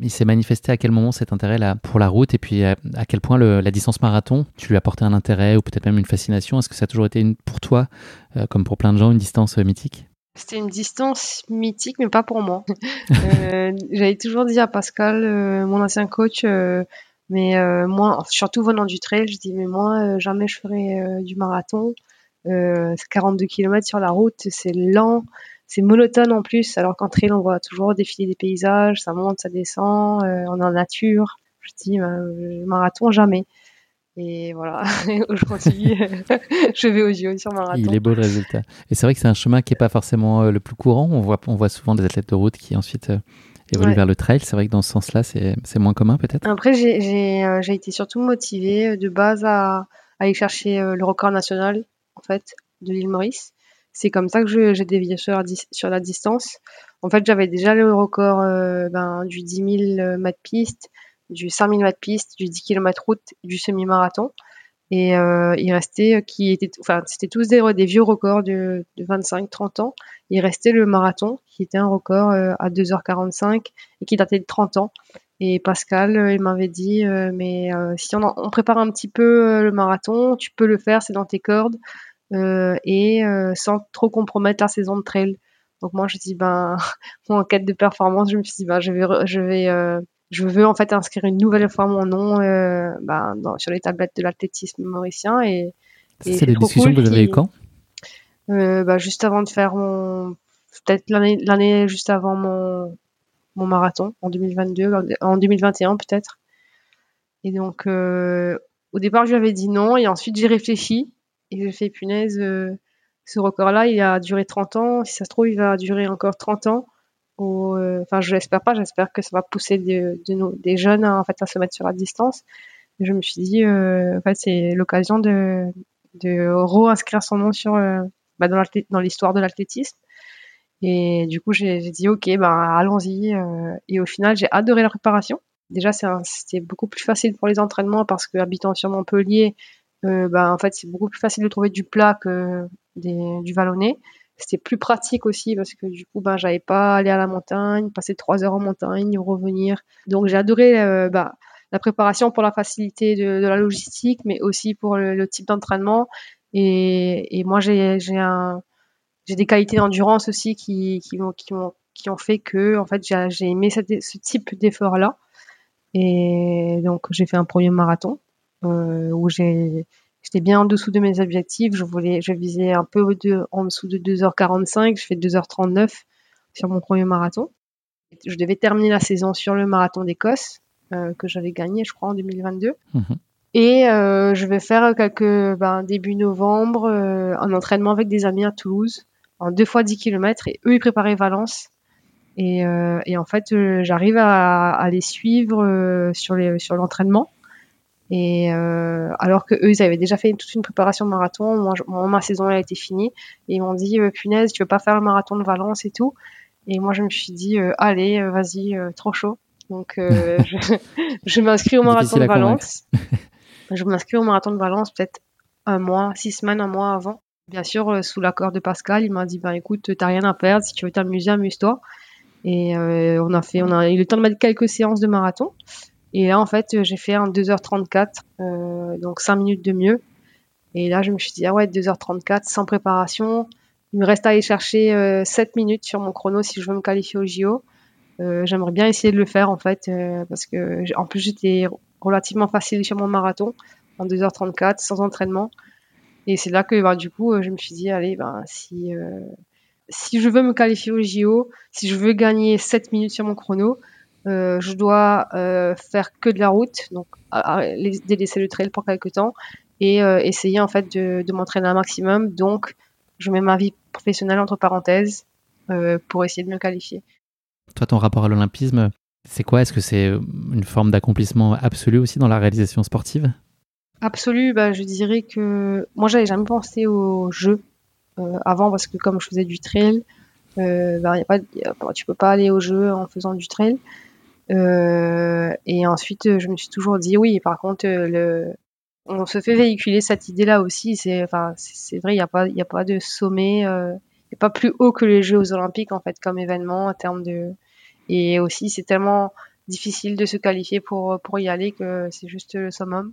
Il s'est manifesté à quel moment cet intérêt là pour la route et puis à, quel point la distance marathon, tu lui as apporté un intérêt ou peut-être même une fascination? Est-ce que ça a toujours été une, pour toi, euh, comme pour plein de gens, une distance euh, mythique? C'était une distance mythique, mais pas pour moi. euh, J'avais toujours dit à Pascal, euh, mon ancien coach, mais moi, surtout venant du trail, je dis mais moi jamais je ferai du marathon. 42 km sur la route, c'est lent c'est monotone en plus, alors qu'en trail, on voit toujours défiler des paysages, ça monte, ça descend, euh, on est en nature. Je dis, ben, marathon, jamais. Et voilà, aujourd'hui, je vais au JO sur marathon. Il est beau le résultat. Et c'est vrai que c'est un chemin qui n'est pas forcément euh, le plus courant. On voit, on voit souvent des athlètes de route qui ensuite euh, évoluent vers le trail. C'est vrai que dans ce sens-là, c'est moins commun peut-être? Après, j'ai été surtout motivée de base à, à aller chercher le record national, en fait, de l'île Maurice. C'est comme ça que j'ai dévié sur la, sur la distance. En fait, j'avais déjà le record euh, ben, du 10 000 euh, mètres piste, du 5 000 mètres piste, du 10 km route, du semi-marathon. Et euh, il restait, qui était, enfin, c'était tous des, vieux records de, de 25-30 ans. Il restait le marathon, qui était un record à 2h45 et qui datait de 30 ans. Et Pascal, il m'avait dit, mais si on, prépare un petit peu le marathon, tu peux le faire, c'est dans tes cordes. Euh, et euh, sans trop compromettre la saison de trail. Donc moi je dis ben en quête de performance, je me suis dit ben je vais je vais euh, je veux en fait inscrire une nouvelle fois mon nom ben, sur les tablettes de l'athlétisme mauricien et, c'est des discussions que vous avez eues quand? Bah, juste avant de faire mon peut-être l'année l'année juste avant mon mon marathon en 2022 en 2021 peut-être. Et donc au départ je lui avais dit non et ensuite j'ai réfléchi et je fais punaise, euh, ce record-là, il a duré 30 ans. Si ça se trouve, il va durer encore 30 ans. Euh, enfin, je l'espère pas. J'espère que ça va pousser de, des jeunes à, en fait, se mettre sur la distance. je me suis dit, euh, en fait, c'est l'occasion de, de re-inscrire son nom sur, bah, dans l'histoire de l'athlétisme. Et du coup, j'ai dit, OK, bah, allons-y. et au final, j'ai adoré la préparation. Déjà, c'était beaucoup plus facile pour les entraînements parce que habitant sur Montpellier, bah, en fait, c'est beaucoup plus facile de trouver du plat que du vallonné. C'était plus pratique aussi parce que du coup, ben, j'avais pas aller à la montagne, passer trois heures en montagne, revenir. Donc, j'ai adoré euh, bah, la préparation pour la facilité de, la logistique, mais aussi pour le, type d'entraînement. Et, moi, j'ai des qualités d'endurance aussi qui, ont, fait que en fait j'ai aimé ce type d'effort là et donc j'ai fait un premier marathon où j'ai j'étais bien en dessous de mes objectifs. Je voulais, je visais un peu de, en dessous de 2h45. Je fais 2h39 sur mon premier marathon. Je devais terminer la saison sur le marathon d'Écosse euh, que j'avais gagné, je crois, en 2022. Mhm. Et euh, je vais faire quelques ben, début novembre euh, un entraînement avec des amis à Toulouse en deux fois 10 km et eux ils préparaient Valence. Et, euh, et en fait, j'arrive à, à, les suivre sur l'entraînement. Et euh, alors que eux, ils avaient déjà fait toute une préparation de marathon. Moi, ma saison elle a été finie. Et ils m'ont dit, euh, punaise, tu veux pas faire le marathon de Valence et tout? Et moi, je me suis dit, euh, allez, euh, vas-y, trop chaud. Donc, je, je m'inscris au marathon de Valence. je m'inscris au marathon de Valence peut-être un mois, six semaines, un mois avant. Bien sûr, sous l'accord de Pascal, il m'a dit ben écoute, t'as rien à perdre, si tu veux t'amuser, amuse-toi. Et on a fait, on a eu le temps de mettre quelques séances de marathon. Et là, en fait, j'ai fait un 2h34, donc 5 minutes de mieux. Et là, je me suis dit, ah ouais, 2h34 sans préparation. Il me reste à aller chercher 7 minutes sur mon chrono si je veux me qualifier au JO. Euh, j'aimerais bien essayer de le faire en fait, euh, parce que en plus j'étais relativement facile sur mon marathon en 2h34 sans entraînement. Et c'est là que bah, du coup euh, je me suis dit allez ben si si je veux me qualifier au JO, si je veux gagner 7 minutes sur mon chrono, je dois faire que de la route, donc délaisser le trail pour quelques temps et essayer en fait de, de m'entraîner un maximum. Donc je mets ma vie professionnelle entre parenthèses pour essayer de me qualifier. Toi, ton rapport à l'olympisme, c'est quoi? Est-ce que c'est une forme d'accomplissement absolu aussi dans la réalisation sportive? Absolu, bah, je dirais que moi, j'avais jamais pensé aux jeux euh, avant parce que comme je faisais du trail, euh, y a pas, tu peux pas aller aux jeux en faisant du trail. Euh, et ensuite, je me suis toujours dit oui. Par contre, le, on se fait véhiculer cette idée-là aussi. C'est, enfin, c'est vrai, il n'y a pas, il a pas de sommet c'est pas plus haut que les Jeux Olympiques en fait comme événement en termes de et aussi c'est tellement difficile de se qualifier pour pour y aller que c'est juste le summum.